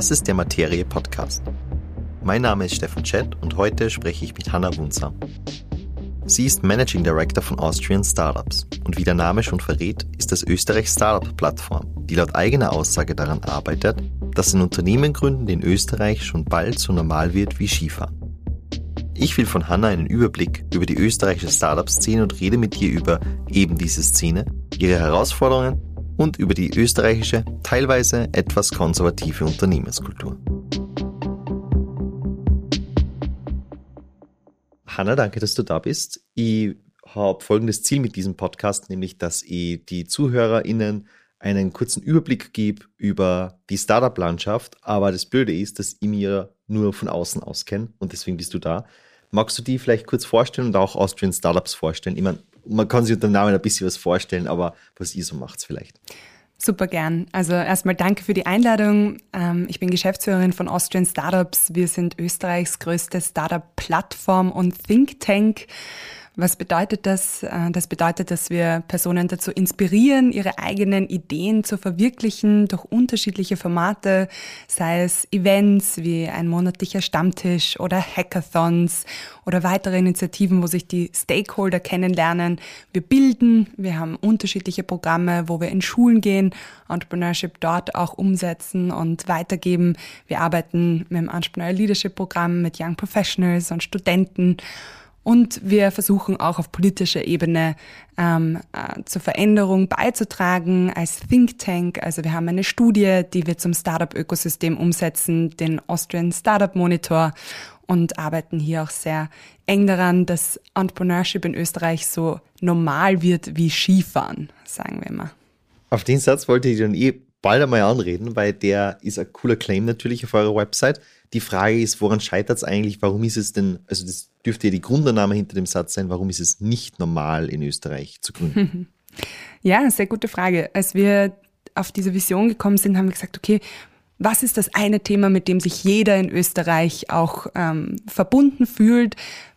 Das ist der Materie Podcast. Mein Name ist Steffen Chett und heute spreche ich mit Hanna Wunzer. Sie ist Managing Director von Austrian Startups und wie der Name schon verrät, ist das Österreichs Startup-Plattform, die laut eigener Aussage daran arbeitet, dass ein Unternehmen gründen in Österreich schon bald so normal wird wie Skifahren. Ich will von Hanna einen Überblick über die österreichische Startup-Szene und rede mit ihr über eben diese Szene, ihre Herausforderungen und über die österreichische, teilweise etwas konservative Unternehmenskultur. Hanna, danke, dass du da bist. Ich habe folgendes Ziel mit diesem Podcast, nämlich, dass ich die ZuhörerInnen einen kurzen Überblick gebe über die Startup-Landschaft. Aber das Blöde ist, dass ich mir nur von außen auskenne und deswegen bist du da. Magst du die vielleicht kurz vorstellen und auch Austrian Startups vorstellen? Ich meine, man kann sich unter dem Namen ein bisschen was vorstellen, aber was ihr so macht vielleicht. Super gern. Also erstmal danke für die Einladung. Ähm, ich bin Geschäftsführerin von Austrian Startups. Wir sind Österreichs größte Startup-Plattform und Think Tank. Was bedeutet das? Äh, das bedeutet, dass wir Personen dazu inspirieren, ihre eigenen Ideen zu verwirklichen durch unterschiedliche Formate, sei es Events wie ein monatlicher Stammtisch oder Hackathons oder weitere Initiativen, wo sich die Stakeholder kennenlernen. Wir bilden, wir haben unterschiedliche Programme, wo wir in Schulen gehen, Entrepreneurship dort auch umsetzen und weitergeben. Wir arbeiten mit dem Entrepreneur Leadership Programm mit Young Professionals und Studenten. Und wir versuchen auch auf politischer Ebene ähm, äh, zur Veränderung beizutragen als Think Tank. Also wir haben eine Studie, die wir zum Startup-Ökosystem umsetzen, den Austrian Startup Monitor und arbeiten hier auch sehr eng daran, dass Entrepreneurship in Österreich so normal wird wie Skifahren, sagen wir mal. Auf den Satz wollte ich dann eh bald einmal anreden, weil der ist ein cooler Claim natürlich auf eurer Website. Die Frage ist, woran scheitert es eigentlich? Warum ist es denn, also das dürfte ja die Grundannahme hinter dem Satz sein, warum ist es nicht normal in Österreich zu gründen? Ja, sehr gute Frage. Als wir auf diese Vision gekommen sind, haben wir gesagt, okay, was ist das eine Thema, mit dem sich jeder in Österreich auch ähm, verbunden fühlt,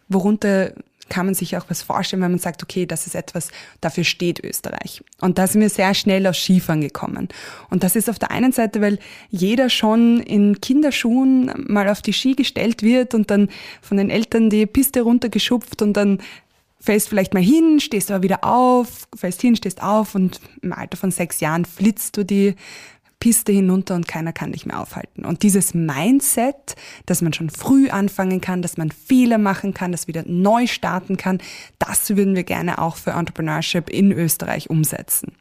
worunter kann man sich auch was vorstellen, wenn man sagt, okay, das ist etwas, dafür steht Österreich. Und da sind wir sehr schnell aus Skifahren gekommen. Und das ist auf der einen Seite, weil jeder schon in Kinderschuhen mal auf die Ski gestellt wird und dann von den Eltern die Piste runtergeschupft und dann fällst vielleicht mal hin, stehst aber wieder auf, fällst hin, stehst auf und im Alter von sechs Jahren flitzt du die Piste hinunter und keiner kann dich mehr aufhalten. Und dieses Mindset, dass man schon früh anfangen kann, dass man Fehler machen kann, dass wieder neu starten kann, das würden wir gerne auch für Entrepreneurship in Österreich umsetzen.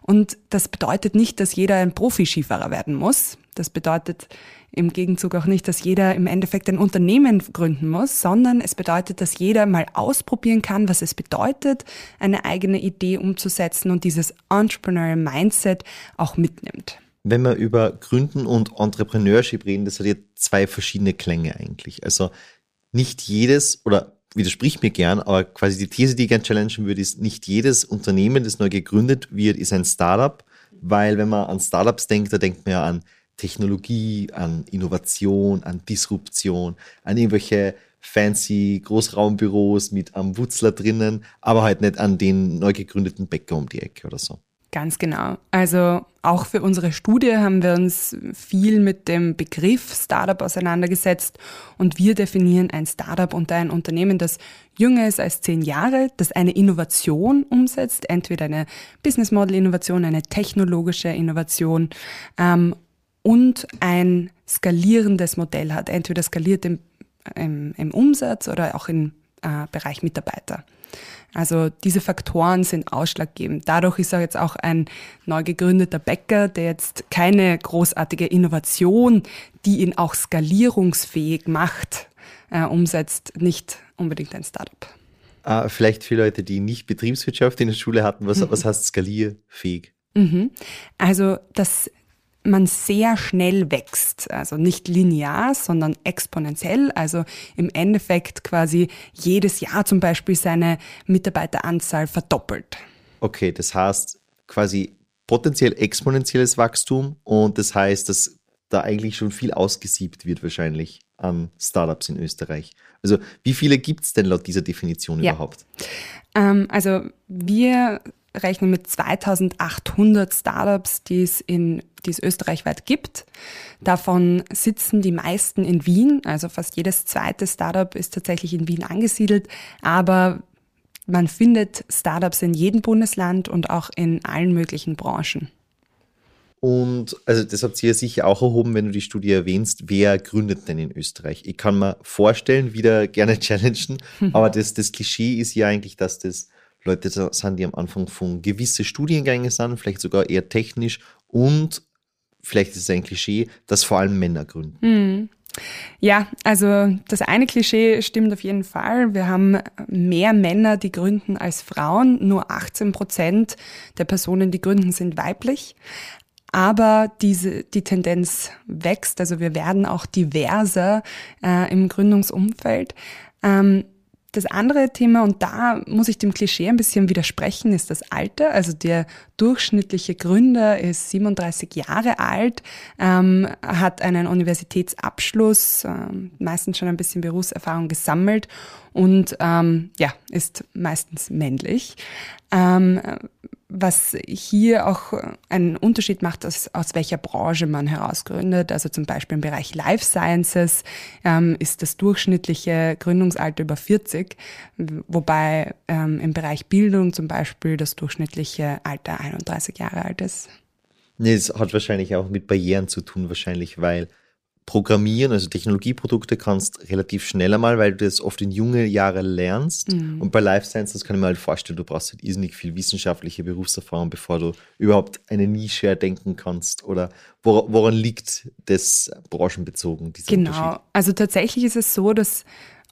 Und das bedeutet nicht, dass jeder ein Profi-Skifahrer werden muss. Das bedeutet im Gegenzug auch nicht, dass jeder im Endeffekt ein Unternehmen gründen muss, sondern es bedeutet, dass jeder mal ausprobieren kann, was es bedeutet, eine eigene Idee umzusetzen und dieses Entrepreneurial Mindset auch mitnimmt wenn wir über Gründen und Entrepreneurship reden, das hat ja zwei verschiedene Klänge eigentlich. Also nicht jedes, oder widerspricht mir gern, aber quasi die These, die ich gerne challengen würde, ist, nicht jedes Unternehmen, das neu gegründet wird, ist ein Startup, weil wenn man an Startups denkt, da denkt man ja an Technologie, an Innovation, an Disruption, an irgendwelche fancy Großraumbüros mit am Wutzler drinnen, aber halt nicht an den neu gegründeten Bäcker um die Ecke oder so. Ganz genau. Also auch für unsere Studie haben wir uns viel mit dem Begriff Startup auseinandergesetzt und wir definieren ein Startup unter ein Unternehmen, das jünger ist als zehn Jahre, das eine Innovation umsetzt, entweder eine Business Model Innovation, eine technologische Innovation ähm, und ein skalierendes Modell hat, entweder skaliert im, im, im Umsatz oder auch im äh, Bereich Mitarbeiter. Also diese Faktoren sind ausschlaggebend. Dadurch ist er jetzt auch ein neu gegründeter Bäcker, der jetzt keine großartige Innovation, die ihn auch skalierungsfähig macht, äh, umsetzt, nicht unbedingt ein Startup. Ah, vielleicht für Leute, die nicht Betriebswirtschaft in der Schule hatten, was, mhm. was heißt skalierfähig? Mhm. Also das man sehr schnell wächst. Also nicht linear, sondern exponentiell. Also im Endeffekt quasi jedes Jahr zum Beispiel seine Mitarbeiteranzahl verdoppelt. Okay, das heißt quasi potenziell exponentielles Wachstum und das heißt, dass da eigentlich schon viel ausgesiebt wird wahrscheinlich an Startups in Österreich. Also wie viele gibt es denn laut dieser Definition ja. überhaupt? Ähm, also wir rechnen mit 2800 Startups, die es in die es österreichweit gibt. Davon sitzen die meisten in Wien, also fast jedes zweite Startup ist tatsächlich in Wien angesiedelt, aber man findet Startups in jedem Bundesland und auch in allen möglichen Branchen. Und also das habt ihr sicher auch erhoben, wenn du die Studie erwähnst, wer gründet denn in Österreich? Ich kann mir vorstellen, wieder gerne challengen, aber das, das Klischee ist ja eigentlich, dass das Leute sind, die am Anfang von gewisse Studiengänge sind, vielleicht sogar eher technisch und vielleicht ist es ein Klischee, dass vor allem Männer gründen. Mhm. Ja, also das eine Klischee stimmt auf jeden Fall. Wir haben mehr Männer, die gründen als Frauen. Nur 18 Prozent der Personen, die gründen, sind weiblich. Aber diese, die Tendenz wächst, also wir werden auch diverser äh, im Gründungsumfeld. Ähm, das andere Thema, und da muss ich dem Klischee ein bisschen widersprechen, ist das Alter. Also der durchschnittliche Gründer ist 37 Jahre alt, ähm, hat einen Universitätsabschluss, ähm, meistens schon ein bisschen Berufserfahrung gesammelt und ähm, ja, ist meistens männlich. Ähm, was hier auch einen Unterschied macht, aus, aus welcher Branche man herausgründet. Also zum Beispiel im Bereich Life Sciences ähm, ist das durchschnittliche Gründungsalter über 40, wobei ähm, im Bereich Bildung zum Beispiel das durchschnittliche Alter 31 Jahre alt ist. Nee, es hat wahrscheinlich auch mit Barrieren zu tun, wahrscheinlich, weil Programmieren, also Technologieprodukte kannst relativ schnell einmal, weil du das oft in junge Jahre lernst. Mhm. Und bei Life Science, das kann ich mir halt vorstellen, du brauchst halt irrsinnig viel wissenschaftliche Berufserfahrung, bevor du überhaupt eine Nische erdenken kannst. Oder woran liegt das branchenbezogen? genau. Also tatsächlich ist es so, dass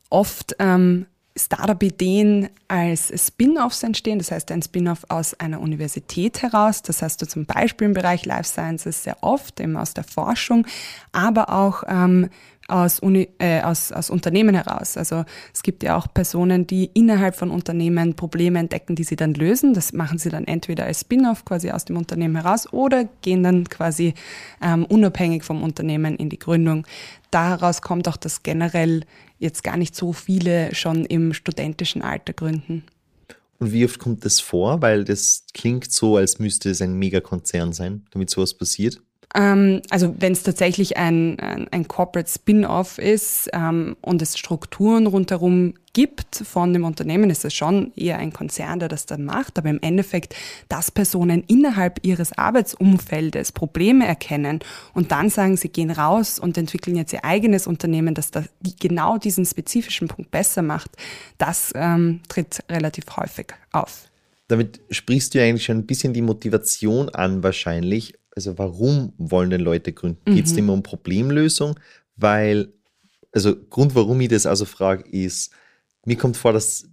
oft ähm, Startup-Ideen als Spin-offs entstehen, das heißt ein Spin-off aus einer Universität heraus. Das hast du zum Beispiel im Bereich Life Sciences sehr oft, eben aus der Forschung, aber auch ähm, aus, Uni, äh, aus, aus Unternehmen heraus. Also es gibt ja auch Personen, die innerhalb von Unternehmen Probleme entdecken, die sie dann lösen. Das machen sie dann entweder als Spin-off quasi aus dem Unternehmen heraus oder gehen dann quasi ähm, unabhängig vom Unternehmen in die Gründung. Daraus kommt auch, dass generell jetzt gar nicht so viele schon im studentischen Alter gründen. Und wie oft kommt das vor? Weil das klingt so, als müsste es ein Megakonzern sein, damit sowas passiert. Ähm, also wenn es tatsächlich ein, ein, ein Corporate Spin-off ist ähm, und es Strukturen rundherum gibt von dem Unternehmen, ist es schon eher ein Konzern, der das dann macht. Aber im Endeffekt, dass Personen innerhalb ihres Arbeitsumfeldes Probleme erkennen und dann sagen, sie gehen raus und entwickeln jetzt ihr eigenes Unternehmen, das da genau diesen spezifischen Punkt besser macht, das ähm, tritt relativ häufig auf. Damit sprichst du eigentlich schon ein bisschen die Motivation an, wahrscheinlich, also warum wollen denn Leute gründen? Mhm. Geht es immer um Problemlösung? Weil, also Grund, warum ich das also frage, ist, mir kommt vor, dass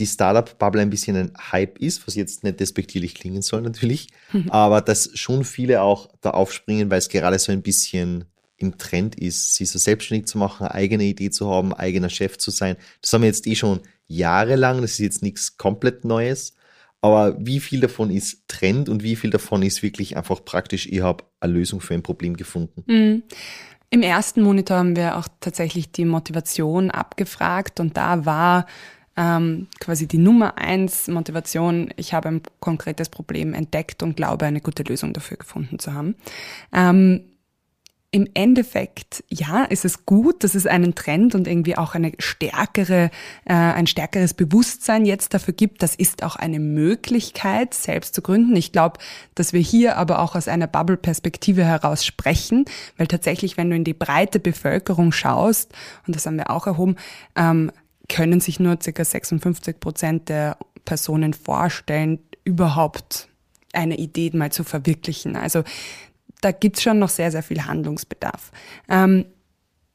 die Startup-Bubble ein bisschen ein Hype ist, was jetzt nicht despektierlich klingen soll natürlich, mhm. aber dass schon viele auch da aufspringen, weil es gerade so ein bisschen im Trend ist, sich so selbstständig zu machen, eigene Idee zu haben, eigener Chef zu sein. Das haben wir jetzt eh schon jahrelang, das ist jetzt nichts komplett Neues. Aber wie viel davon ist Trend und wie viel davon ist wirklich einfach praktisch, ich habe eine Lösung für ein Problem gefunden? Mhm. Im ersten Monitor haben wir auch tatsächlich die Motivation abgefragt und da war ähm, quasi die Nummer eins Motivation, ich habe ein konkretes Problem entdeckt und glaube, eine gute Lösung dafür gefunden zu haben. Ähm, im Endeffekt, ja, ist es gut, dass es einen Trend und irgendwie auch eine stärkere, äh, ein stärkeres Bewusstsein jetzt dafür gibt. Das ist auch eine Möglichkeit, selbst zu gründen. Ich glaube, dass wir hier aber auch aus einer Bubble-Perspektive heraus sprechen, weil tatsächlich, wenn du in die breite Bevölkerung schaust, und das haben wir auch erhoben, ähm, können sich nur ca. 56 Prozent der Personen vorstellen, überhaupt eine Idee mal zu verwirklichen. Also da gibt's schon noch sehr, sehr viel Handlungsbedarf. Ähm,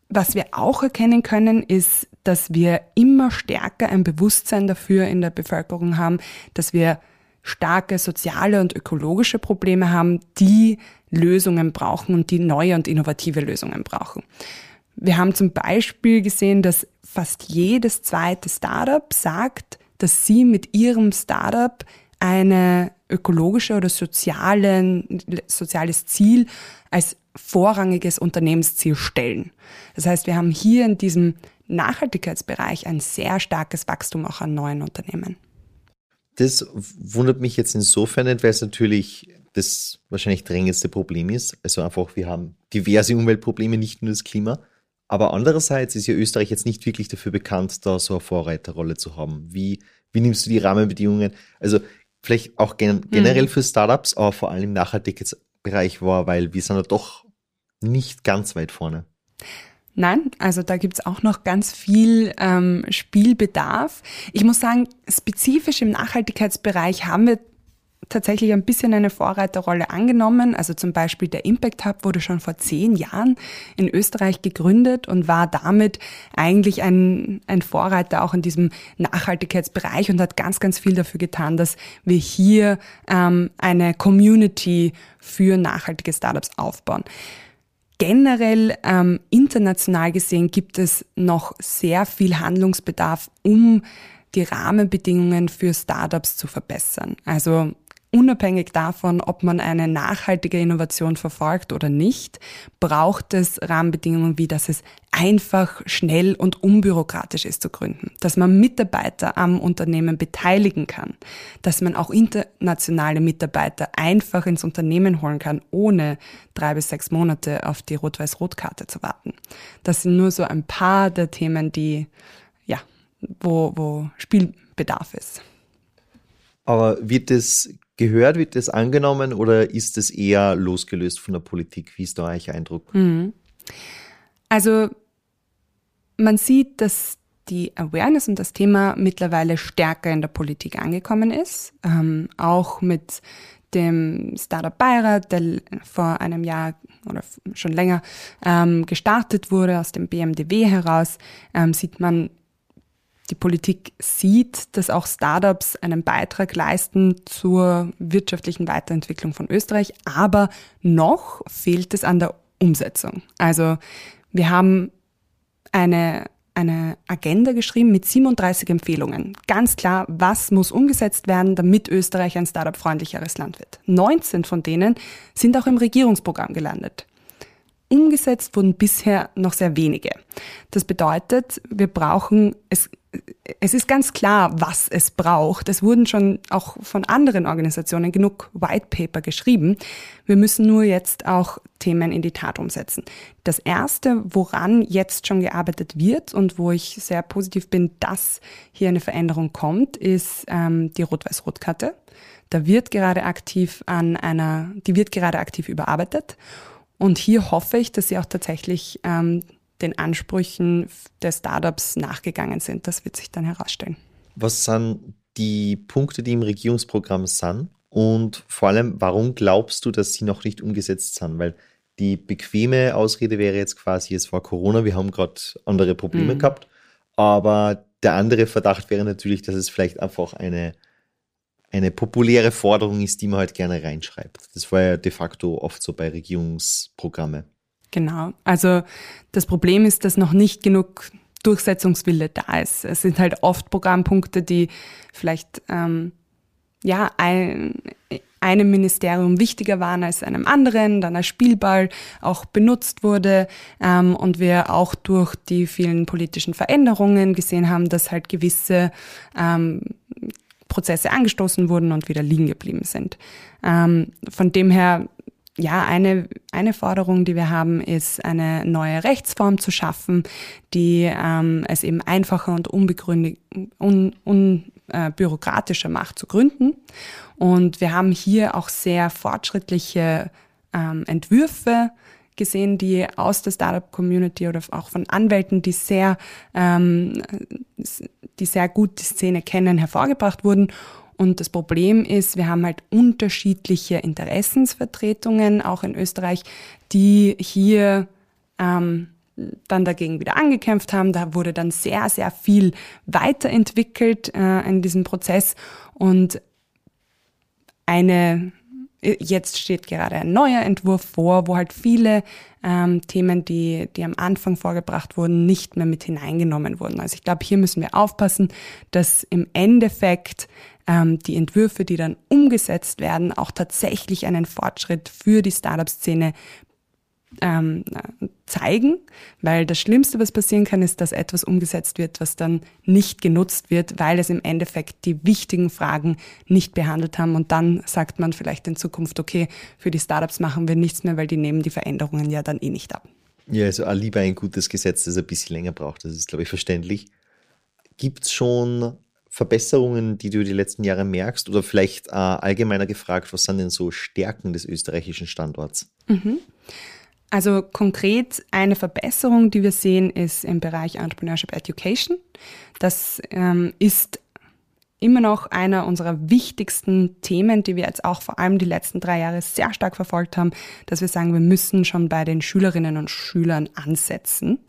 was wir auch erkennen können, ist, dass wir immer stärker ein Bewusstsein dafür in der Bevölkerung haben, dass wir starke soziale und ökologische Probleme haben, die Lösungen brauchen und die neue und innovative Lösungen brauchen. Wir haben zum Beispiel gesehen, dass fast jedes zweite Startup sagt, dass sie mit ihrem Startup eine ökologische oder sozialen, soziales Ziel als vorrangiges Unternehmensziel stellen. Das heißt, wir haben hier in diesem Nachhaltigkeitsbereich ein sehr starkes Wachstum auch an neuen Unternehmen. Das wundert mich jetzt insofern nicht, weil es natürlich das wahrscheinlich drängendste Problem ist. Also einfach, wir haben diverse Umweltprobleme, nicht nur das Klima. Aber andererseits ist ja Österreich jetzt nicht wirklich dafür bekannt, da so eine Vorreiterrolle zu haben. Wie, wie nimmst du die Rahmenbedingungen? Also vielleicht auch gen generell mhm. für Startups, aber vor allem im Nachhaltigkeitsbereich war, weil wir sind ja doch nicht ganz weit vorne. Nein, also da gibt's auch noch ganz viel ähm, Spielbedarf. Ich muss sagen, spezifisch im Nachhaltigkeitsbereich haben wir tatsächlich ein bisschen eine Vorreiterrolle angenommen. Also zum Beispiel der Impact Hub wurde schon vor zehn Jahren in Österreich gegründet und war damit eigentlich ein, ein Vorreiter auch in diesem Nachhaltigkeitsbereich und hat ganz, ganz viel dafür getan, dass wir hier ähm, eine Community für nachhaltige Startups aufbauen. Generell ähm, international gesehen gibt es noch sehr viel Handlungsbedarf, um die Rahmenbedingungen für Startups zu verbessern. Also Unabhängig davon, ob man eine nachhaltige Innovation verfolgt oder nicht, braucht es Rahmenbedingungen wie, dass es einfach, schnell und unbürokratisch ist zu gründen, dass man Mitarbeiter am Unternehmen beteiligen kann, dass man auch internationale Mitarbeiter einfach ins Unternehmen holen kann, ohne drei bis sechs Monate auf die Rot-Weiß-Rot-Karte zu warten. Das sind nur so ein paar der Themen, die, ja, wo, wo Spielbedarf ist. Aber wird es gehört? Wird das angenommen oder ist es eher losgelöst von der Politik? Wie ist da euer Eindruck? Mhm. Also man sieht, dass die Awareness und das Thema mittlerweile stärker in der Politik angekommen ist, ähm, auch mit dem Startup Beirat, der vor einem Jahr oder schon länger ähm, gestartet wurde aus dem BMDW heraus, ähm, sieht man die Politik sieht, dass auch Startups einen Beitrag leisten zur wirtschaftlichen Weiterentwicklung von Österreich, aber noch fehlt es an der Umsetzung. Also wir haben eine, eine Agenda geschrieben mit 37 Empfehlungen. Ganz klar, was muss umgesetzt werden, damit Österreich ein Startup-freundlicheres Land wird. 19 von denen sind auch im Regierungsprogramm gelandet. Umgesetzt wurden bisher noch sehr wenige. Das bedeutet, wir brauchen, es, es ist ganz klar, was es braucht. Es wurden schon auch von anderen Organisationen genug White Paper geschrieben. Wir müssen nur jetzt auch Themen in die Tat umsetzen. Das erste, woran jetzt schon gearbeitet wird und wo ich sehr positiv bin, dass hier eine Veränderung kommt, ist ähm, die Rot-Weiß-Rot-Karte. Da wird gerade aktiv an einer, die wird gerade aktiv überarbeitet. Und hier hoffe ich, dass sie auch tatsächlich ähm, den Ansprüchen der Startups nachgegangen sind. Das wird sich dann herausstellen. Was sind die Punkte, die im Regierungsprogramm sind? Und vor allem, warum glaubst du, dass sie noch nicht umgesetzt sind? Weil die bequeme Ausrede wäre jetzt quasi, es war Corona, wir haben gerade andere Probleme mhm. gehabt. Aber der andere Verdacht wäre natürlich, dass es vielleicht einfach eine eine populäre Forderung ist, die man halt gerne reinschreibt. Das war ja de facto oft so bei Regierungsprogramme. Genau. Also das Problem ist, dass noch nicht genug Durchsetzungswille da ist. Es sind halt oft Programmpunkte, die vielleicht ähm, ja ein, einem Ministerium wichtiger waren als einem anderen, dann als Spielball auch benutzt wurde ähm, und wir auch durch die vielen politischen Veränderungen gesehen haben, dass halt gewisse ähm, Prozesse angestoßen wurden und wieder liegen geblieben sind. Ähm, von dem her, ja, eine, eine Forderung, die wir haben, ist eine neue Rechtsform zu schaffen, die ähm, es eben einfacher und unbegründet, un, unbürokratischer äh, macht zu gründen. Und wir haben hier auch sehr fortschrittliche ähm, Entwürfe gesehen, die aus der Startup-Community oder auch von Anwälten, die sehr, ähm, die sehr gut die Szene kennen, hervorgebracht wurden. Und das Problem ist, wir haben halt unterschiedliche Interessensvertretungen, auch in Österreich, die hier ähm, dann dagegen wieder angekämpft haben. Da wurde dann sehr, sehr viel weiterentwickelt äh, in diesem Prozess. Und eine Jetzt steht gerade ein neuer Entwurf vor, wo halt viele ähm, Themen, die, die am Anfang vorgebracht wurden, nicht mehr mit hineingenommen wurden. Also ich glaube, hier müssen wir aufpassen, dass im Endeffekt ähm, die Entwürfe, die dann umgesetzt werden, auch tatsächlich einen Fortschritt für die Startup-Szene ähm, zeigen, weil das Schlimmste, was passieren kann, ist, dass etwas umgesetzt wird, was dann nicht genutzt wird, weil es im Endeffekt die wichtigen Fragen nicht behandelt haben und dann sagt man vielleicht in Zukunft, okay, für die Startups machen wir nichts mehr, weil die nehmen die Veränderungen ja dann eh nicht ab. Ja, also lieber ein gutes Gesetz, das ein bisschen länger braucht, das ist, glaube ich, verständlich. Gibt es schon Verbesserungen, die du die letzten Jahre merkst? Oder vielleicht äh, allgemeiner gefragt, was sind denn so Stärken des österreichischen Standorts? Mhm. Also konkret eine Verbesserung, die wir sehen, ist im Bereich Entrepreneurship Education. Das ähm, ist immer noch einer unserer wichtigsten Themen, die wir jetzt auch vor allem die letzten drei Jahre sehr stark verfolgt haben, dass wir sagen, wir müssen schon bei den Schülerinnen und Schülern ansetzen.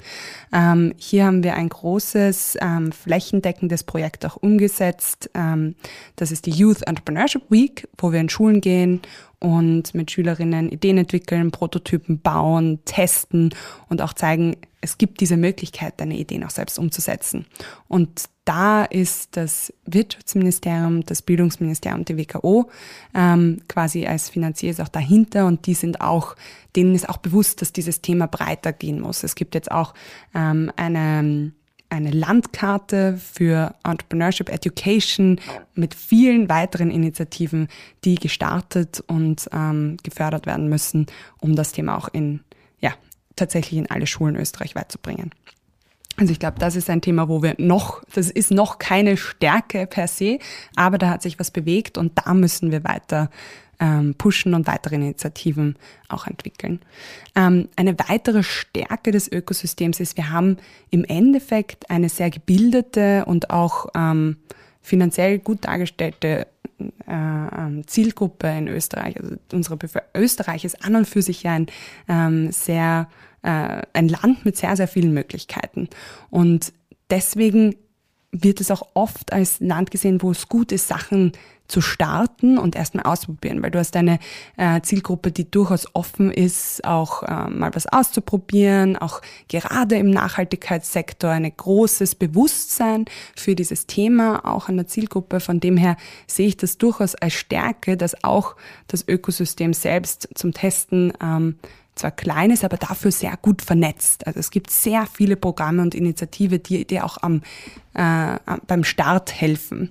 Ähm, hier haben wir ein großes ähm, flächendeckendes Projekt auch umgesetzt. Ähm, das ist die Youth Entrepreneurship Week, wo wir in Schulen gehen und mit Schülerinnen Ideen entwickeln, Prototypen bauen, testen und auch zeigen, es gibt diese Möglichkeit, deine Ideen auch selbst umzusetzen. Und da ist das Wirtschaftsministerium, das Bildungsministerium, die WKO ähm, quasi als Finanzier ist auch dahinter und die sind auch, denen ist auch bewusst, dass dieses Thema breiter gehen muss. Es gibt jetzt auch ähm, eine eine Landkarte für Entrepreneurship Education mit vielen weiteren Initiativen, die gestartet und ähm, gefördert werden müssen, um das Thema auch in, ja, tatsächlich in alle Schulen Österreich weiterzubringen. Also ich glaube, das ist ein Thema, wo wir noch, das ist noch keine Stärke per se, aber da hat sich was bewegt und da müssen wir weiter ähm, pushen und weitere Initiativen auch entwickeln. Ähm, eine weitere Stärke des Ökosystems ist, wir haben im Endeffekt eine sehr gebildete und auch ähm, finanziell gut dargestellte äh, ähm, Zielgruppe in Österreich. Also unsere Bevölker Österreich ist an und für sich ja ein ähm, sehr äh, ein Land mit sehr sehr vielen Möglichkeiten und deswegen wird es auch oft als Land gesehen, wo es gut ist, Sachen zu starten und erstmal ausprobieren, weil du hast eine äh, Zielgruppe, die durchaus offen ist, auch äh, mal was auszuprobieren, auch gerade im Nachhaltigkeitssektor ein großes Bewusstsein für dieses Thema, auch an der Zielgruppe. Von dem her sehe ich das durchaus als Stärke, dass auch das Ökosystem selbst zum Testen ähm, zwar klein ist, aber dafür sehr gut vernetzt. Also es gibt sehr viele Programme und Initiative, die dir auch am, äh, beim Start helfen.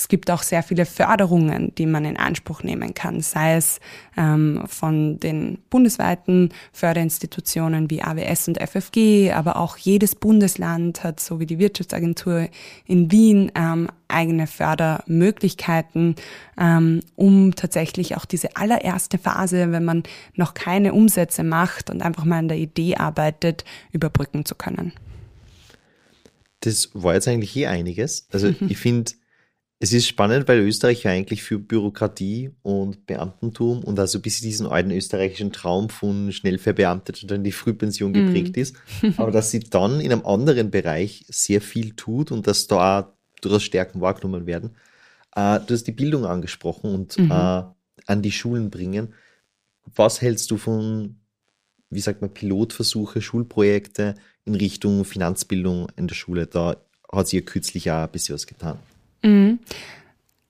Es gibt auch sehr viele Förderungen, die man in Anspruch nehmen kann, sei es ähm, von den bundesweiten Förderinstitutionen wie AWS und FFG, aber auch jedes Bundesland hat, so wie die Wirtschaftsagentur in Wien, ähm, eigene Fördermöglichkeiten, ähm, um tatsächlich auch diese allererste Phase, wenn man noch keine Umsätze macht und einfach mal an der Idee arbeitet, überbrücken zu können. Das war jetzt eigentlich eh einiges. Also ich finde, es ist spannend, weil Österreich ja eigentlich für Bürokratie und Beamtentum und also bis diesen alten österreichischen Traum von schnell verbeamtet und dann die Frühpension geprägt mm. ist. Aber dass sie dann in einem anderen Bereich sehr viel tut und dass da durchaus Stärken wahrgenommen werden. Äh, du hast die Bildung angesprochen und mhm. äh, an die Schulen bringen. Was hältst du von, wie sagt man, Pilotversuche, Schulprojekte in Richtung Finanzbildung in der Schule? Da hat sich ja kürzlich auch ein bisschen was getan. Mhm.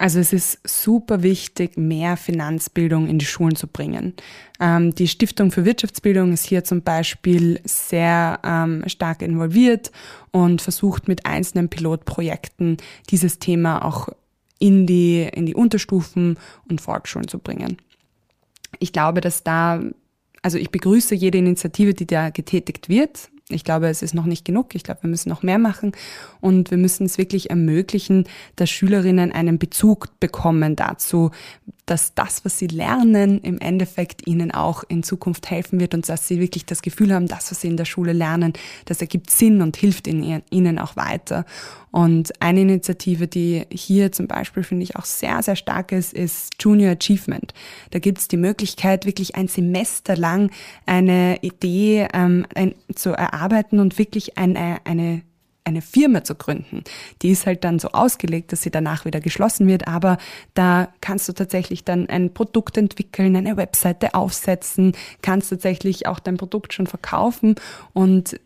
Also es ist super wichtig, mehr Finanzbildung in die Schulen zu bringen. Ähm, die Stiftung für Wirtschaftsbildung ist hier zum Beispiel sehr ähm, stark involviert und versucht mit einzelnen Pilotprojekten dieses Thema auch in die, in die Unterstufen und Volksschulen zu bringen. Ich glaube, dass da, also ich begrüße jede Initiative, die da getätigt wird. Ich glaube, es ist noch nicht genug. Ich glaube, wir müssen noch mehr machen und wir müssen es wirklich ermöglichen, dass Schülerinnen einen Bezug bekommen dazu, dass das, was sie lernen, im Endeffekt ihnen auch in Zukunft helfen wird und dass sie wirklich das Gefühl haben, das, was sie in der Schule lernen, das ergibt Sinn und hilft ihnen auch weiter. Und eine Initiative, die hier zum Beispiel finde ich auch sehr, sehr stark ist, ist Junior Achievement. Da gibt es die Möglichkeit, wirklich ein Semester lang eine Idee ähm, ein, zu erarbeiten und wirklich eine, eine eine Firma zu gründen. Die ist halt dann so ausgelegt, dass sie danach wieder geschlossen wird, aber da kannst du tatsächlich dann ein Produkt entwickeln, eine Webseite aufsetzen, kannst tatsächlich auch dein Produkt schon verkaufen und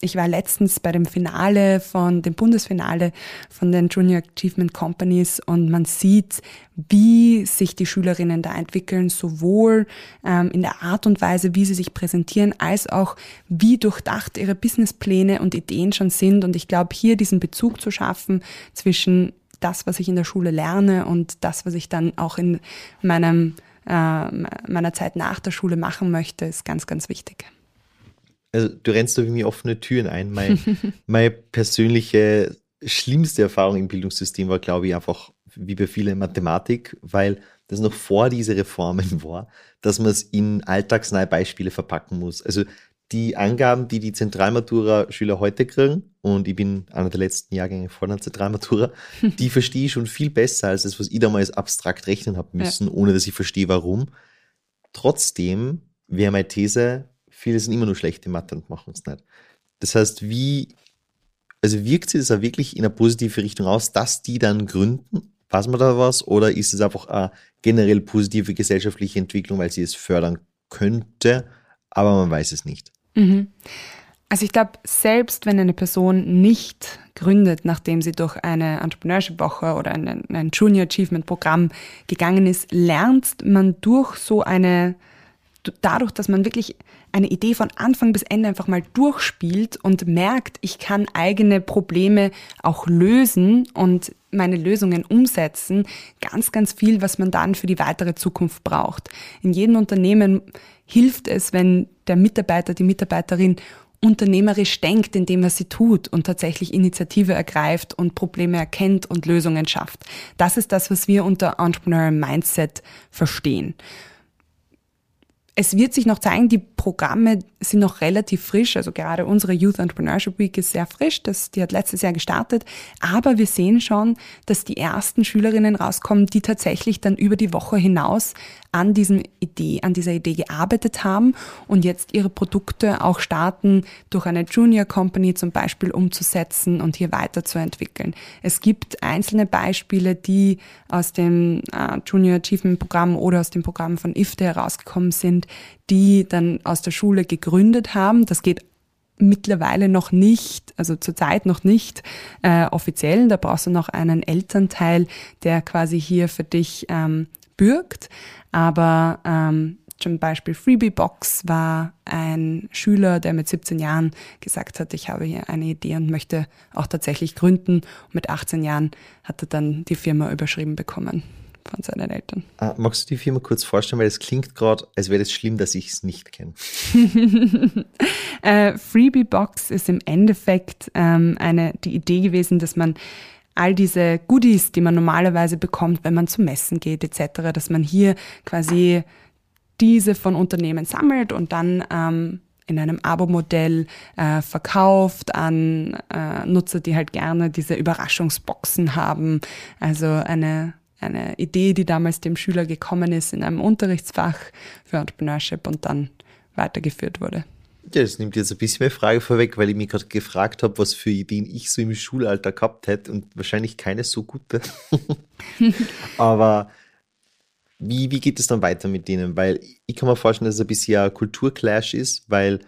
ich war letztens bei dem Finale von dem Bundesfinale von den Junior Achievement Companies und man sieht, wie sich die Schülerinnen da entwickeln, sowohl ähm, in der Art und Weise, wie sie sich präsentieren, als auch wie durchdacht ihre Businesspläne und Ideen schon sind. Und ich glaube, hier diesen Bezug zu schaffen zwischen das, was ich in der Schule lerne und das, was ich dann auch in meinem, äh, meiner Zeit nach der Schule machen möchte, ist ganz, ganz wichtig also du rennst da wie mir offene Türen ein. Mein, meine persönliche schlimmste Erfahrung im Bildungssystem war, glaube ich, einfach wie bei vielen Mathematik, weil das noch vor diese Reformen war, dass man es in alltagsnahe Beispiele verpacken muss. Also die Angaben, die die Zentralmatura-Schüler heute kriegen, und ich bin einer der letzten Jahrgänge vor der Zentralmatura, die verstehe ich schon viel besser als das, was ich damals abstrakt rechnen habe müssen, ja. ohne dass ich verstehe, warum. Trotzdem wäre meine These, viele sind immer nur schlechte Mathe und machen es nicht. Das heißt, wie, also wirkt sich das auch wirklich in eine positive Richtung aus, dass die dann gründen? Weiß man da was? Oder ist es einfach eine generell positive gesellschaftliche Entwicklung, weil sie es fördern könnte, aber man weiß es nicht? Mhm. Also ich glaube, selbst wenn eine Person nicht gründet, nachdem sie durch eine Entrepreneurship-Woche oder ein, ein Junior Achievement-Programm gegangen ist, lernt man durch so eine, dadurch, dass man wirklich eine Idee von Anfang bis Ende einfach mal durchspielt und merkt, ich kann eigene Probleme auch lösen und meine Lösungen umsetzen, ganz, ganz viel, was man dann für die weitere Zukunft braucht. In jedem Unternehmen hilft es, wenn der Mitarbeiter, die Mitarbeiterin unternehmerisch denkt in dem, was sie tut und tatsächlich Initiative ergreift und Probleme erkennt und Lösungen schafft. Das ist das, was wir unter Entrepreneurial Mindset verstehen. Es wird sich noch zeigen, die Programme sind noch relativ frisch. Also gerade unsere Youth Entrepreneurship Week ist sehr frisch. Das, die hat letztes Jahr gestartet. Aber wir sehen schon, dass die ersten Schülerinnen rauskommen, die tatsächlich dann über die Woche hinaus an diesem Idee, an dieser Idee gearbeitet haben und jetzt ihre Produkte auch starten, durch eine Junior Company zum Beispiel umzusetzen und hier weiterzuentwickeln. Es gibt einzelne Beispiele, die aus dem äh, Junior Achievement Programm oder aus dem Programm von IFTE herausgekommen sind, die dann aus der Schule gegründet haben. Das geht mittlerweile noch nicht, also zurzeit noch nicht äh, offiziell. Da brauchst du noch einen Elternteil, der quasi hier für dich ähm, bürgt. Aber ähm, zum Beispiel Freebie Box war ein Schüler, der mit 17 Jahren gesagt hat, ich habe hier eine Idee und möchte auch tatsächlich gründen. Und mit 18 Jahren hat er dann die Firma überschrieben bekommen von seinen Eltern. Ah, magst du die Firma kurz vorstellen, weil es klingt gerade, als wäre es schlimm, dass ich es nicht kenne. äh, Freebie Box ist im Endeffekt ähm, eine, die Idee gewesen, dass man all diese Goodies, die man normalerweise bekommt, wenn man zu Messen geht etc., dass man hier quasi diese von Unternehmen sammelt und dann ähm, in einem Abo-Modell äh, verkauft an äh, Nutzer, die halt gerne diese Überraschungsboxen haben. Also eine eine Idee, die damals dem Schüler gekommen ist in einem Unterrichtsfach für Entrepreneurship und dann weitergeführt wurde. Ja, das nimmt jetzt ein bisschen mehr Frage vorweg, weil ich mich gerade gefragt habe, was für Ideen ich so im Schulalter gehabt hätte und wahrscheinlich keine so gute. Aber wie, wie geht es dann weiter mit denen? Weil ich kann mir vorstellen, dass es ein bisschen ein Kulturclash ist, weil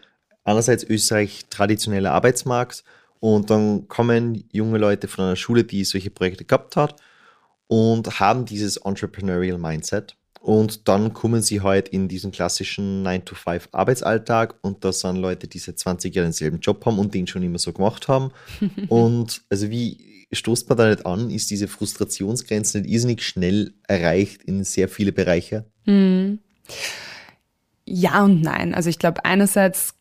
einerseits Österreich traditioneller Arbeitsmarkt und dann kommen junge Leute von einer Schule, die solche Projekte gehabt hat und haben dieses Entrepreneurial Mindset. Und dann kommen sie halt in diesen klassischen 9-to-5-Arbeitsalltag und da sind Leute, die seit 20 Jahren denselben Job haben und den schon immer so gemacht haben. und also wie stoßt man da nicht an? Ist diese Frustrationsgrenze nicht irrsinnig schnell erreicht in sehr viele Bereiche? Hm. Ja und nein. Also ich glaube, einerseits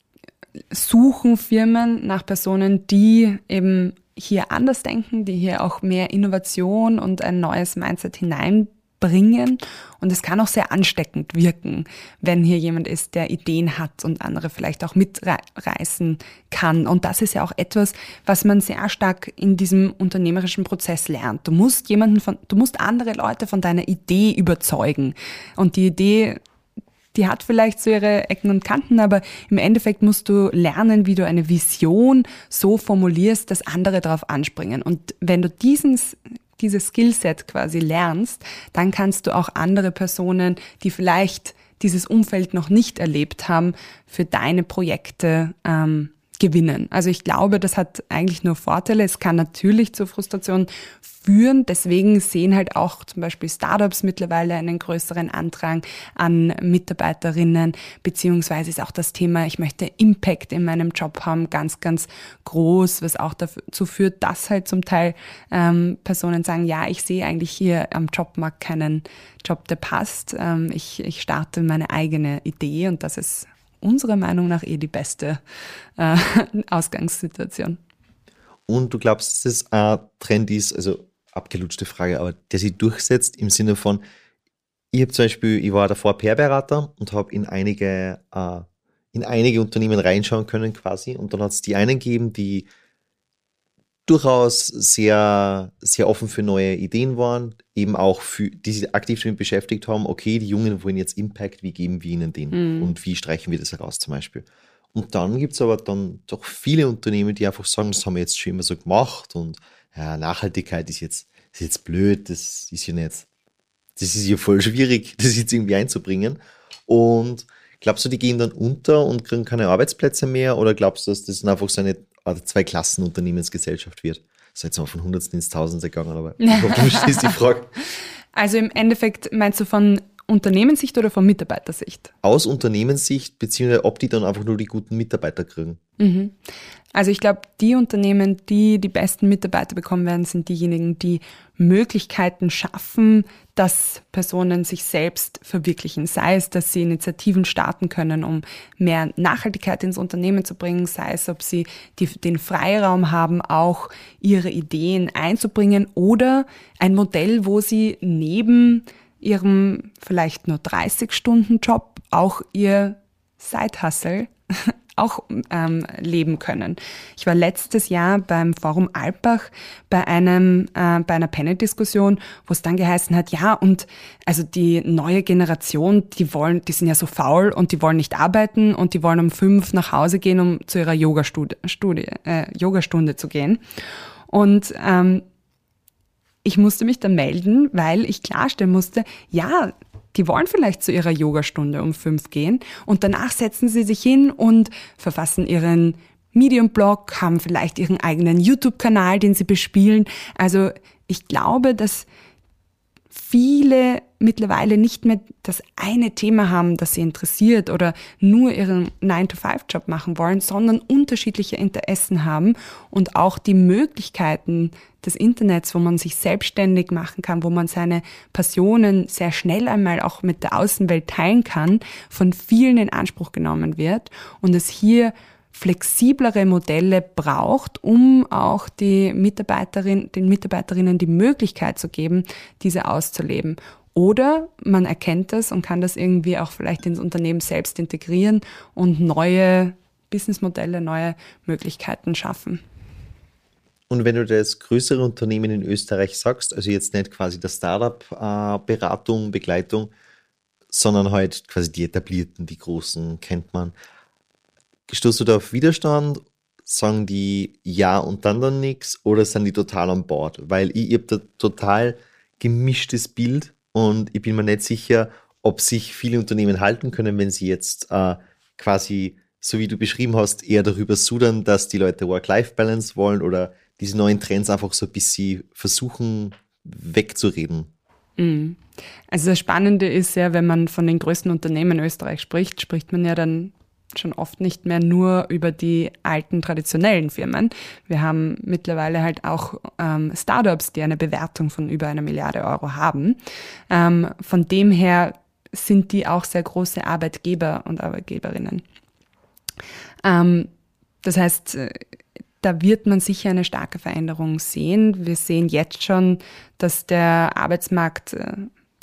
suchen Firmen nach Personen, die eben hier anders denken, die hier auch mehr Innovation und ein neues Mindset hineinbringen. Und es kann auch sehr ansteckend wirken, wenn hier jemand ist, der Ideen hat und andere vielleicht auch mitreißen kann. Und das ist ja auch etwas, was man sehr stark in diesem unternehmerischen Prozess lernt. Du musst jemanden von, du musst andere Leute von deiner Idee überzeugen. Und die Idee die hat vielleicht so ihre Ecken und Kanten, aber im Endeffekt musst du lernen, wie du eine Vision so formulierst, dass andere darauf anspringen. Und wenn du diesen dieses Skillset quasi lernst, dann kannst du auch andere Personen, die vielleicht dieses Umfeld noch nicht erlebt haben, für deine Projekte ähm, gewinnen. Also ich glaube, das hat eigentlich nur Vorteile. Es kann natürlich zur Frustration führen. Deswegen sehen halt auch zum Beispiel Startups mittlerweile einen größeren Andrang an Mitarbeiterinnen, beziehungsweise ist auch das Thema, ich möchte Impact in meinem Job haben, ganz, ganz groß, was auch dazu führt, dass halt zum Teil ähm, Personen sagen, ja, ich sehe eigentlich hier am Jobmarkt keinen Job, der passt. Ähm, ich, ich starte meine eigene Idee und das ist unserer Meinung nach eh die beste äh, Ausgangssituation. Und du glaubst, dass es ein Trend ist, also abgelutschte Frage, aber der sich durchsetzt im Sinne von, ich habe zum Beispiel, ich war davor PR-Berater und habe in einige, äh, in einige Unternehmen reinschauen können quasi und dann hat es die einen gegeben, die durchaus sehr, sehr offen für neue Ideen waren, eben auch für, die sich aktiv damit beschäftigt haben, okay, die Jungen wollen jetzt Impact, wie geben wir ihnen den mhm. und wie streichen wir das heraus zum Beispiel. Und dann gibt es aber dann doch viele Unternehmen, die einfach sagen, das haben wir jetzt schon immer so gemacht und ja, Nachhaltigkeit ist jetzt, ist jetzt blöd, das ist ja nicht, das ist ja voll schwierig, das jetzt irgendwie einzubringen. Und glaubst du, die gehen dann unter und kriegen keine Arbeitsplätze mehr oder glaubst du, dass das einfach so eine zwei Klassen Unternehmensgesellschaft wird. Das ist jetzt mal von Hundertsten ins Tausendste gegangen, aber ich hoffe, du verstehst die Frage. Also im Endeffekt meinst du von Unternehmenssicht oder von Mitarbeitersicht? Aus Unternehmenssicht, beziehungsweise ob die dann einfach nur die guten Mitarbeiter kriegen. Mhm. Also ich glaube, die Unternehmen, die die besten Mitarbeiter bekommen werden, sind diejenigen, die Möglichkeiten schaffen, dass Personen sich selbst verwirklichen. Sei es, dass sie Initiativen starten können, um mehr Nachhaltigkeit ins Unternehmen zu bringen, sei es, ob sie die, den Freiraum haben, auch ihre Ideen einzubringen oder ein Modell, wo sie neben ihrem vielleicht nur 30-Stunden-Job auch ihr Side-Hustle auch ähm, leben können. Ich war letztes Jahr beim Forum Alpbach bei einem äh, bei einer Panel-Diskussion, wo es dann geheißen hat, ja und also die neue Generation, die wollen, die sind ja so faul und die wollen nicht arbeiten und die wollen um fünf nach Hause gehen, um zu ihrer Yogastunde Studie, äh, Yogastunde zu gehen. Und ähm, ich musste mich dann melden, weil ich klarstellen musste, ja, die wollen vielleicht zu ihrer Yogastunde um fünf gehen und danach setzen sie sich hin und verfassen ihren Medium-Blog, haben vielleicht ihren eigenen YouTube-Kanal, den sie bespielen. Also ich glaube, dass viele mittlerweile nicht mehr das eine Thema haben, das sie interessiert oder nur ihren 9-to-5-Job machen wollen, sondern unterschiedliche Interessen haben und auch die Möglichkeiten des Internets, wo man sich selbstständig machen kann, wo man seine Passionen sehr schnell einmal auch mit der Außenwelt teilen kann, von vielen in Anspruch genommen wird und es hier flexiblere Modelle braucht, um auch die Mitarbeiterin, den Mitarbeiterinnen die Möglichkeit zu geben, diese auszuleben. Oder man erkennt das und kann das irgendwie auch vielleicht ins Unternehmen selbst integrieren und neue Businessmodelle, neue Möglichkeiten schaffen. Und wenn du das größere Unternehmen in Österreich sagst, also jetzt nicht quasi der Startup-Beratung, Begleitung, sondern halt quasi die etablierten, die großen kennt man, stoßt du da auf Widerstand? Sagen die ja und dann dann nichts oder sind die total an Bord? Weil ich, ich habe da total gemischtes Bild und ich bin mir nicht sicher, ob sich viele Unternehmen halten können, wenn sie jetzt äh, quasi, so wie du beschrieben hast, eher darüber sudern, dass die Leute Work-Life-Balance wollen oder diese neuen Trends einfach so ein bisschen versuchen wegzureden. Mhm. Also das Spannende ist ja, wenn man von den größten Unternehmen Österreich spricht, spricht man ja dann schon oft nicht mehr nur über die alten traditionellen Firmen. Wir haben mittlerweile halt auch ähm, Startups, die eine Bewertung von über einer Milliarde Euro haben. Ähm, von dem her sind die auch sehr große Arbeitgeber und Arbeitgeberinnen. Ähm, das heißt, äh, da wird man sicher eine starke Veränderung sehen. Wir sehen jetzt schon, dass der Arbeitsmarkt, äh,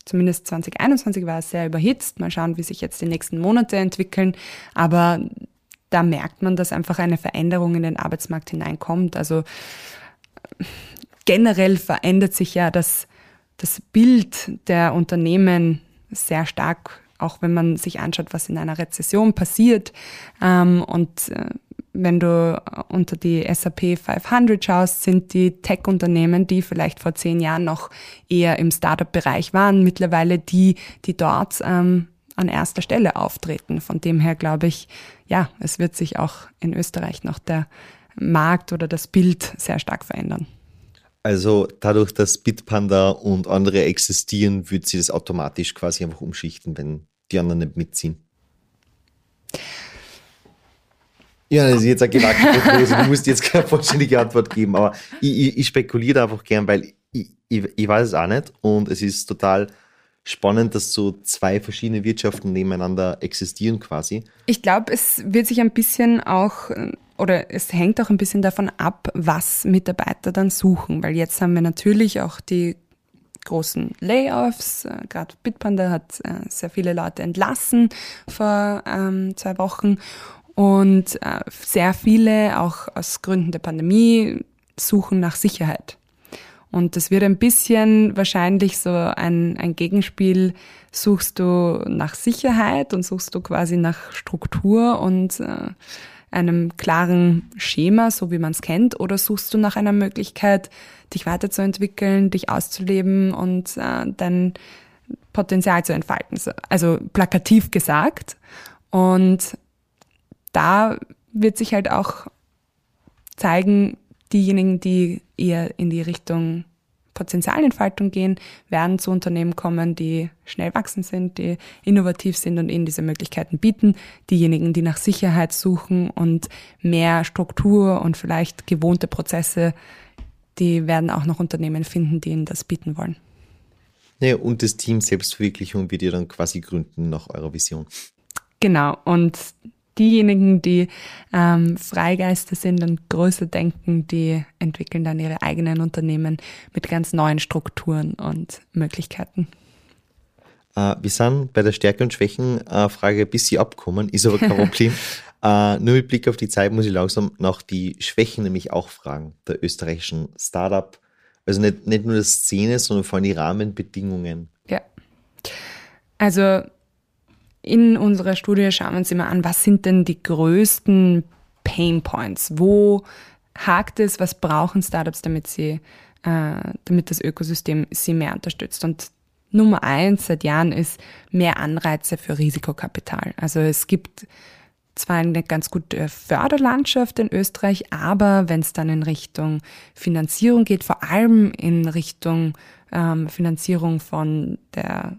zumindest 2021 war sehr überhitzt. Mal schauen, wie sich jetzt die nächsten Monate entwickeln. Aber da merkt man, dass einfach eine Veränderung in den Arbeitsmarkt hineinkommt. Also generell verändert sich ja das, das Bild der Unternehmen sehr stark, auch wenn man sich anschaut, was in einer Rezession passiert. Ähm, und äh, wenn du unter die SAP 500 schaust, sind die Tech-Unternehmen, die vielleicht vor zehn Jahren noch eher im Startup-Bereich waren, mittlerweile die, die dort ähm, an erster Stelle auftreten. Von dem her glaube ich, ja, es wird sich auch in Österreich noch der Markt oder das Bild sehr stark verändern. Also dadurch, dass Bitpanda und andere existieren, wird sie das automatisch quasi einfach umschichten, wenn die anderen nicht mitziehen. Ja, das ist jetzt eine Prognose. Du musst jetzt keine vollständige Antwort geben, aber ich, ich, ich spekuliere einfach gern, weil ich, ich, ich, weiß es auch nicht und es ist total spannend, dass so zwei verschiedene Wirtschaften nebeneinander existieren quasi. Ich glaube, es wird sich ein bisschen auch oder es hängt auch ein bisschen davon ab, was Mitarbeiter dann suchen, weil jetzt haben wir natürlich auch die großen Layoffs. Äh, Gerade Bitpanda hat äh, sehr viele Leute entlassen vor ähm, zwei Wochen und äh, sehr viele, auch aus Gründen der Pandemie, suchen nach Sicherheit. Und das wird ein bisschen wahrscheinlich so ein, ein Gegenspiel. Suchst du nach Sicherheit und suchst du quasi nach Struktur und äh, einem klaren Schema, so wie man es kennt, oder suchst du nach einer Möglichkeit, dich weiterzuentwickeln, dich auszuleben und äh, dein Potenzial zu entfalten? Also plakativ gesagt. Und da wird sich halt auch zeigen, diejenigen, die eher in die Richtung Potenzialentfaltung gehen, werden zu Unternehmen kommen, die schnell wachsen sind, die innovativ sind und ihnen diese Möglichkeiten bieten. Diejenigen, die nach Sicherheit suchen und mehr Struktur und vielleicht gewohnte Prozesse, die werden auch noch Unternehmen finden, die ihnen das bieten wollen. Ja, und das Team Selbstverwirklichung wird ihr dann quasi gründen nach eurer Vision. Genau, und diejenigen, die ähm, Freigeister sind und größer denken, die entwickeln dann ihre eigenen Unternehmen mit ganz neuen Strukturen und Möglichkeiten. Äh, wir sind bei der Stärke und Schwächen äh, ein bisschen abgekommen, ist aber kein Problem. äh, nur mit Blick auf die Zeit muss ich langsam nach die Schwächen nämlich auch fragen, der österreichischen Startup. Also nicht, nicht nur die Szene, sondern vor allem die Rahmenbedingungen. Ja. Also in unserer Studie schauen wir uns immer an, was sind denn die größten Pain Points? Wo hakt es? Was brauchen Startups, damit sie, äh, damit das Ökosystem sie mehr unterstützt? Und Nummer eins seit Jahren ist mehr Anreize für Risikokapital. Also es gibt zwar eine ganz gute Förderlandschaft in Österreich, aber wenn es dann in Richtung Finanzierung geht, vor allem in Richtung ähm, Finanzierung von der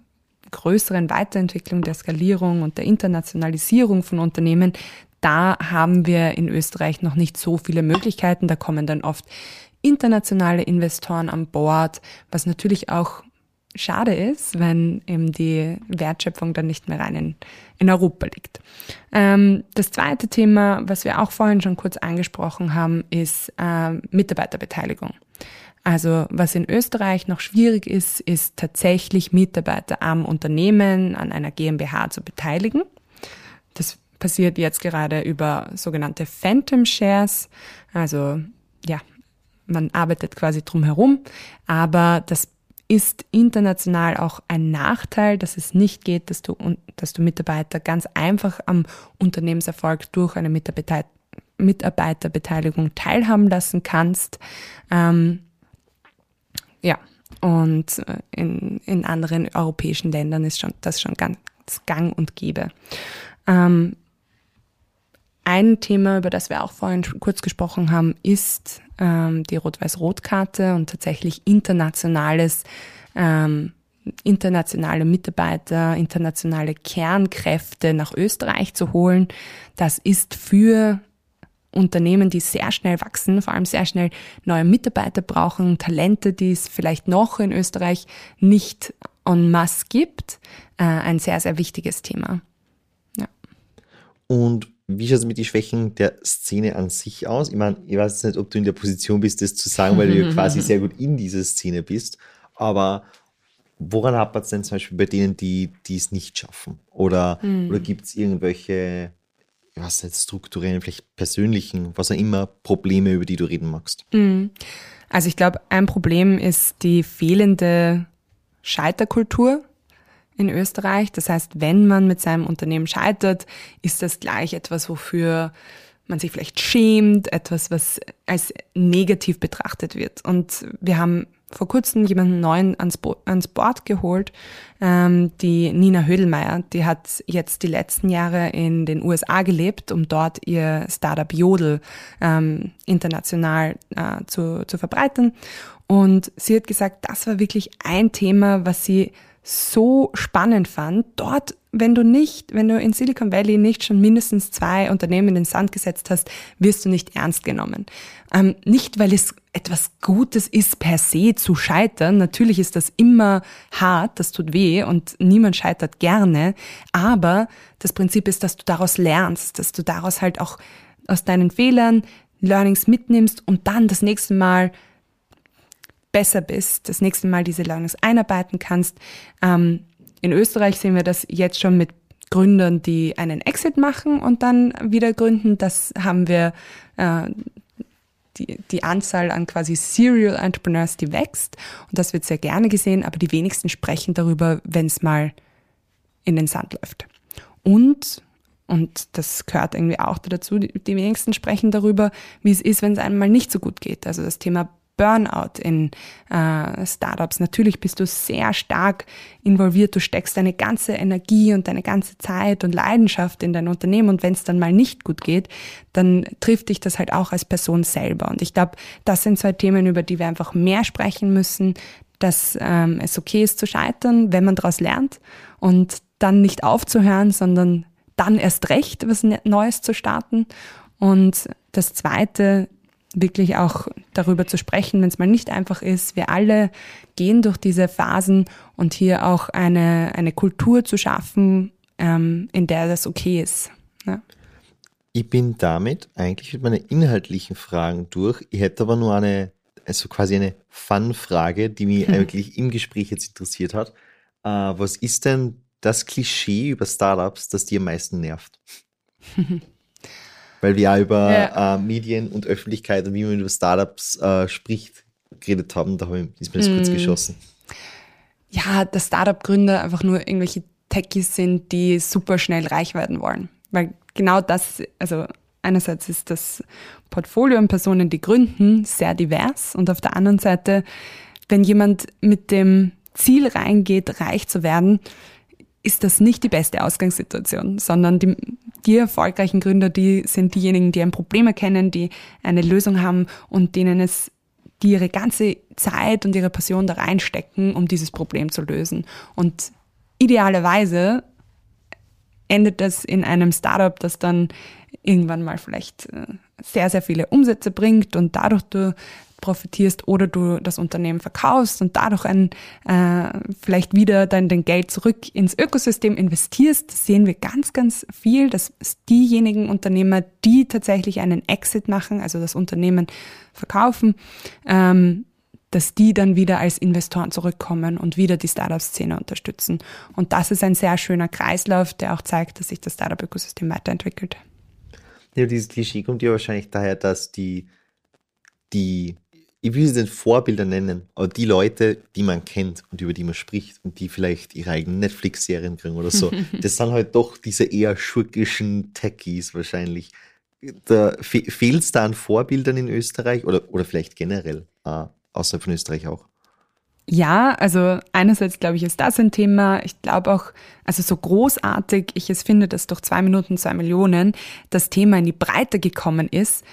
größeren Weiterentwicklung der Skalierung und der Internationalisierung von Unternehmen, da haben wir in Österreich noch nicht so viele Möglichkeiten. Da kommen dann oft internationale Investoren an Bord, was natürlich auch schade ist, wenn eben die Wertschöpfung dann nicht mehr rein in, in Europa liegt. Ähm, das zweite Thema, was wir auch vorhin schon kurz angesprochen haben, ist äh, Mitarbeiterbeteiligung. Also was in Österreich noch schwierig ist, ist tatsächlich Mitarbeiter am Unternehmen, an einer GmbH zu beteiligen. Das passiert jetzt gerade über sogenannte Phantom Shares. Also ja, man arbeitet quasi drum herum, aber das ist international auch ein Nachteil, dass es nicht geht, dass du, dass du Mitarbeiter ganz einfach am Unternehmenserfolg durch eine Mitarbeiterbeteiligung teilhaben lassen kannst. Ähm, ja, und äh, in, in anderen europäischen Ländern ist schon, das schon ganz gang und gäbe. Ähm, ein Thema, über das wir auch vorhin kurz gesprochen haben, ist ähm, die Rot-Weiß-Rot-Karte und tatsächlich internationales, ähm, internationale Mitarbeiter, internationale Kernkräfte nach Österreich zu holen. Das ist für Unternehmen, die sehr schnell wachsen, vor allem sehr schnell neue Mitarbeiter brauchen, Talente, die es vielleicht noch in Österreich nicht en masse gibt, äh, ein sehr, sehr wichtiges Thema. Ja. Und wie schaut es mit den Schwächen der Szene an sich aus? Ich meine, ich weiß nicht, ob du in der Position bist, das zu sagen, weil du ja quasi sehr gut in dieser Szene bist, aber woran hapert es denn zum Beispiel bei denen, die, die es nicht schaffen? Oder, mhm. oder gibt es irgendwelche was jetzt strukturellen, vielleicht persönlichen, was auch immer, Probleme, über die du reden magst? Mhm. Also ich glaube, ein Problem ist die fehlende Scheiterkultur in Österreich. Das heißt, wenn man mit seinem Unternehmen scheitert, ist das gleich etwas, wofür man sich vielleicht schämt, etwas, was als negativ betrachtet wird. Und wir haben vor kurzem jemanden neuen ans, Bo ans Board geholt, ähm, die Nina Hödelmeier. Die hat jetzt die letzten Jahre in den USA gelebt, um dort ihr Startup Jodel ähm, international äh, zu, zu verbreiten. Und sie hat gesagt, das war wirklich ein Thema, was sie so spannend fand, dort, wenn du nicht, wenn du in Silicon Valley nicht schon mindestens zwei Unternehmen in den Sand gesetzt hast, wirst du nicht ernst genommen. Ähm, nicht, weil es etwas Gutes ist per se zu scheitern. Natürlich ist das immer hart, das tut weh und niemand scheitert gerne. Aber das Prinzip ist, dass du daraus lernst, dass du daraus halt auch aus deinen Fehlern Learnings mitnimmst und dann das nächste Mal besser bist, das nächste Mal diese Learnings einarbeiten kannst. Ähm, in Österreich sehen wir das jetzt schon mit Gründern, die einen Exit machen und dann wieder gründen. Das haben wir äh, die, die Anzahl an quasi Serial Entrepreneurs, die wächst. Und das wird sehr gerne gesehen, aber die wenigsten sprechen darüber, wenn es mal in den Sand läuft. Und, und das gehört irgendwie auch dazu, die, wenigsten sprechen darüber, wie es ist, wenn es einem mal nicht so gut geht. Also das Thema Burnout in äh, Startups. Natürlich bist du sehr stark involviert, du steckst deine ganze Energie und deine ganze Zeit und Leidenschaft in dein Unternehmen und wenn es dann mal nicht gut geht, dann trifft dich das halt auch als Person selber. Und ich glaube, das sind zwei Themen, über die wir einfach mehr sprechen müssen, dass ähm, es okay ist zu scheitern, wenn man daraus lernt und dann nicht aufzuhören, sondern dann erst recht was Neues zu starten. Und das Zweite wirklich auch darüber zu sprechen, wenn es mal nicht einfach ist. Wir alle gehen durch diese Phasen und hier auch eine, eine Kultur zu schaffen, ähm, in der das okay ist. Ja. Ich bin damit eigentlich mit meinen inhaltlichen Fragen durch. Ich hätte aber nur eine, also quasi eine Fun-Frage, die mich hm. eigentlich im Gespräch jetzt interessiert hat. Äh, was ist denn das Klischee über Startups, das dir am meisten nervt? weil wir ja über ja. Äh, Medien und Öffentlichkeit und wie man über Startups äh, spricht, geredet haben. Da ist mir das mm. kurz geschossen. Ja, dass Startup-Gründer einfach nur irgendwelche Techies sind, die super schnell reich werden wollen. Weil genau das, also einerseits ist das Portfolio an Personen, die gründen, sehr divers und auf der anderen Seite, wenn jemand mit dem Ziel reingeht, reich zu werden, ist das nicht die beste Ausgangssituation, sondern die, die erfolgreichen Gründer, die sind diejenigen, die ein Problem erkennen, die eine Lösung haben und denen es, die ihre ganze Zeit und ihre Passion da reinstecken, um dieses Problem zu lösen. Und idealerweise endet das in einem Startup, das dann irgendwann mal vielleicht äh, sehr, sehr viele Umsätze bringt und dadurch du profitierst oder du das Unternehmen verkaufst und dadurch ein, äh, vielleicht wieder dann dein Geld zurück ins Ökosystem investierst, sehen wir ganz, ganz viel, dass diejenigen Unternehmer, die tatsächlich einen Exit machen, also das Unternehmen verkaufen, ähm, dass die dann wieder als Investoren zurückkommen und wieder die Startup-Szene unterstützen. Und das ist ein sehr schöner Kreislauf, der auch zeigt, dass sich das Startup-Ökosystem weiterentwickelt. Ja, dieses Klischee kommt ja wahrscheinlich daher, dass die, die ich will sie den Vorbilder nennen, aber die Leute, die man kennt und über die man spricht und die vielleicht ihre eigenen Netflix-Serien kriegen oder so, das sind halt doch diese eher schurkischen Techies wahrscheinlich. Da, fe Fehlt es da an Vorbildern in Österreich oder, oder vielleicht generell, äh, außerhalb von Österreich auch? Ja, also einerseits glaube ich, ist das ein Thema. Ich glaube auch, also so großartig ich es finde, dass durch zwei Minuten zwei Millionen das Thema in die Breite gekommen ist,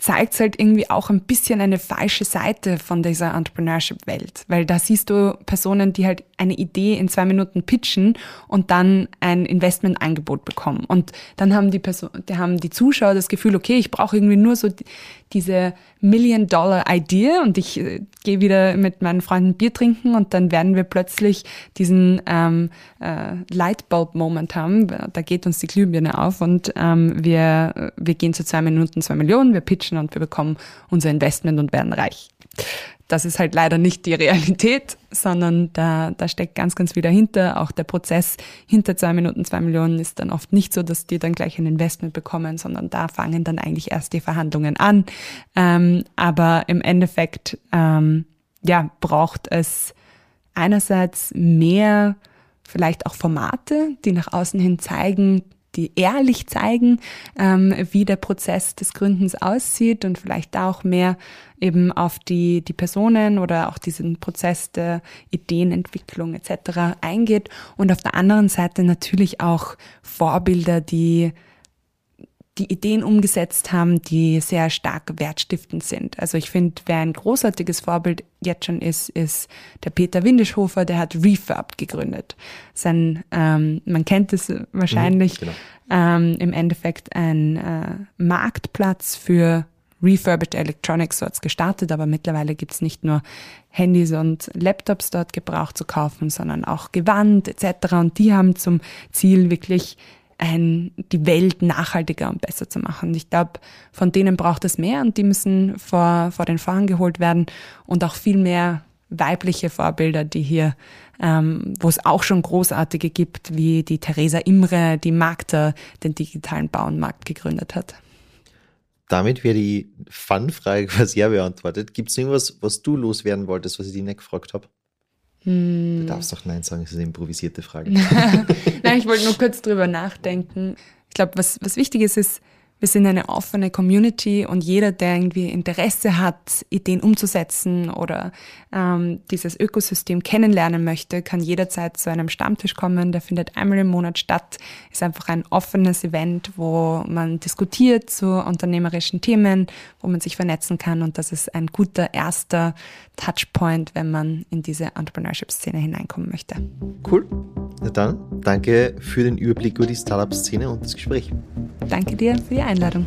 zeigt halt irgendwie auch ein bisschen eine falsche Seite von dieser Entrepreneurship-Welt. Weil da siehst du Personen, die halt eine Idee in zwei Minuten pitchen und dann ein Investmentangebot bekommen. Und dann haben die Person, die haben die Zuschauer das Gefühl, okay, ich brauche irgendwie nur so diese Million-Dollar-Idee und ich äh, gehe wieder mit meinen Freunden Bier trinken und dann werden wir plötzlich diesen ähm, äh, Lightbulb-Moment haben. Da geht uns die Glühbirne auf und ähm, wir, wir gehen zu zwei Minuten, zwei Millionen, wir pitchen und wir bekommen unser Investment und werden reich. Das ist halt leider nicht die Realität, sondern da, da steckt ganz, ganz viel dahinter. Auch der Prozess hinter zwei Minuten, zwei Millionen ist dann oft nicht so, dass die dann gleich ein Investment bekommen, sondern da fangen dann eigentlich erst die Verhandlungen an. Ähm, aber im Endeffekt, ähm, ja, braucht es einerseits mehr vielleicht auch Formate, die nach außen hin zeigen, die ehrlich zeigen, ähm, wie der Prozess des Gründens aussieht und vielleicht auch mehr eben auf die, die Personen oder auch diesen Prozess der Ideenentwicklung etc. eingeht und auf der anderen Seite natürlich auch Vorbilder, die die Ideen umgesetzt haben, die sehr stark wertstiftend sind. Also ich finde, wer ein großartiges Vorbild jetzt schon ist, ist der Peter Windischhofer, der hat Refurb gegründet. Sein, ähm, man kennt es wahrscheinlich, mhm, genau. ähm, im Endeffekt ein äh, Marktplatz für Refurbished Electronics so hat's gestartet, aber mittlerweile gibt's nicht nur Handys und Laptops dort gebraucht zu kaufen, sondern auch Gewand etc. Und die haben zum Ziel, wirklich ein, die Welt nachhaltiger und besser zu machen. Ich glaube, von denen braucht es mehr und die müssen vor, vor den Vorhang geholt werden und auch viel mehr weibliche Vorbilder, die hier, ähm, wo es auch schon großartige gibt, wie die Theresa Imre, die Magda den digitalen Bauernmarkt gegründet hat. Damit wäre die Fun-Frage quasi ja beantwortet. Gibt es irgendwas, was du loswerden wolltest, was ich dich nicht gefragt habe? Hm. Du darfst doch Nein sagen, das ist eine improvisierte Frage. Nein, ich wollte nur kurz drüber nachdenken. Ich glaube, was, was wichtig ist, ist, wir sind eine offene Community und jeder, der irgendwie Interesse hat, Ideen umzusetzen oder ähm, dieses Ökosystem kennenlernen möchte, kann jederzeit zu einem Stammtisch kommen. Der findet einmal im Monat statt. Ist einfach ein offenes Event, wo man diskutiert zu unternehmerischen Themen, wo man sich vernetzen kann und das ist ein guter erster Touchpoint, wenn man in diese Entrepreneurship-Szene hineinkommen möchte. Cool. Na dann, danke für den Überblick über die Startup-Szene und das Gespräch. Danke dir für die Einladung.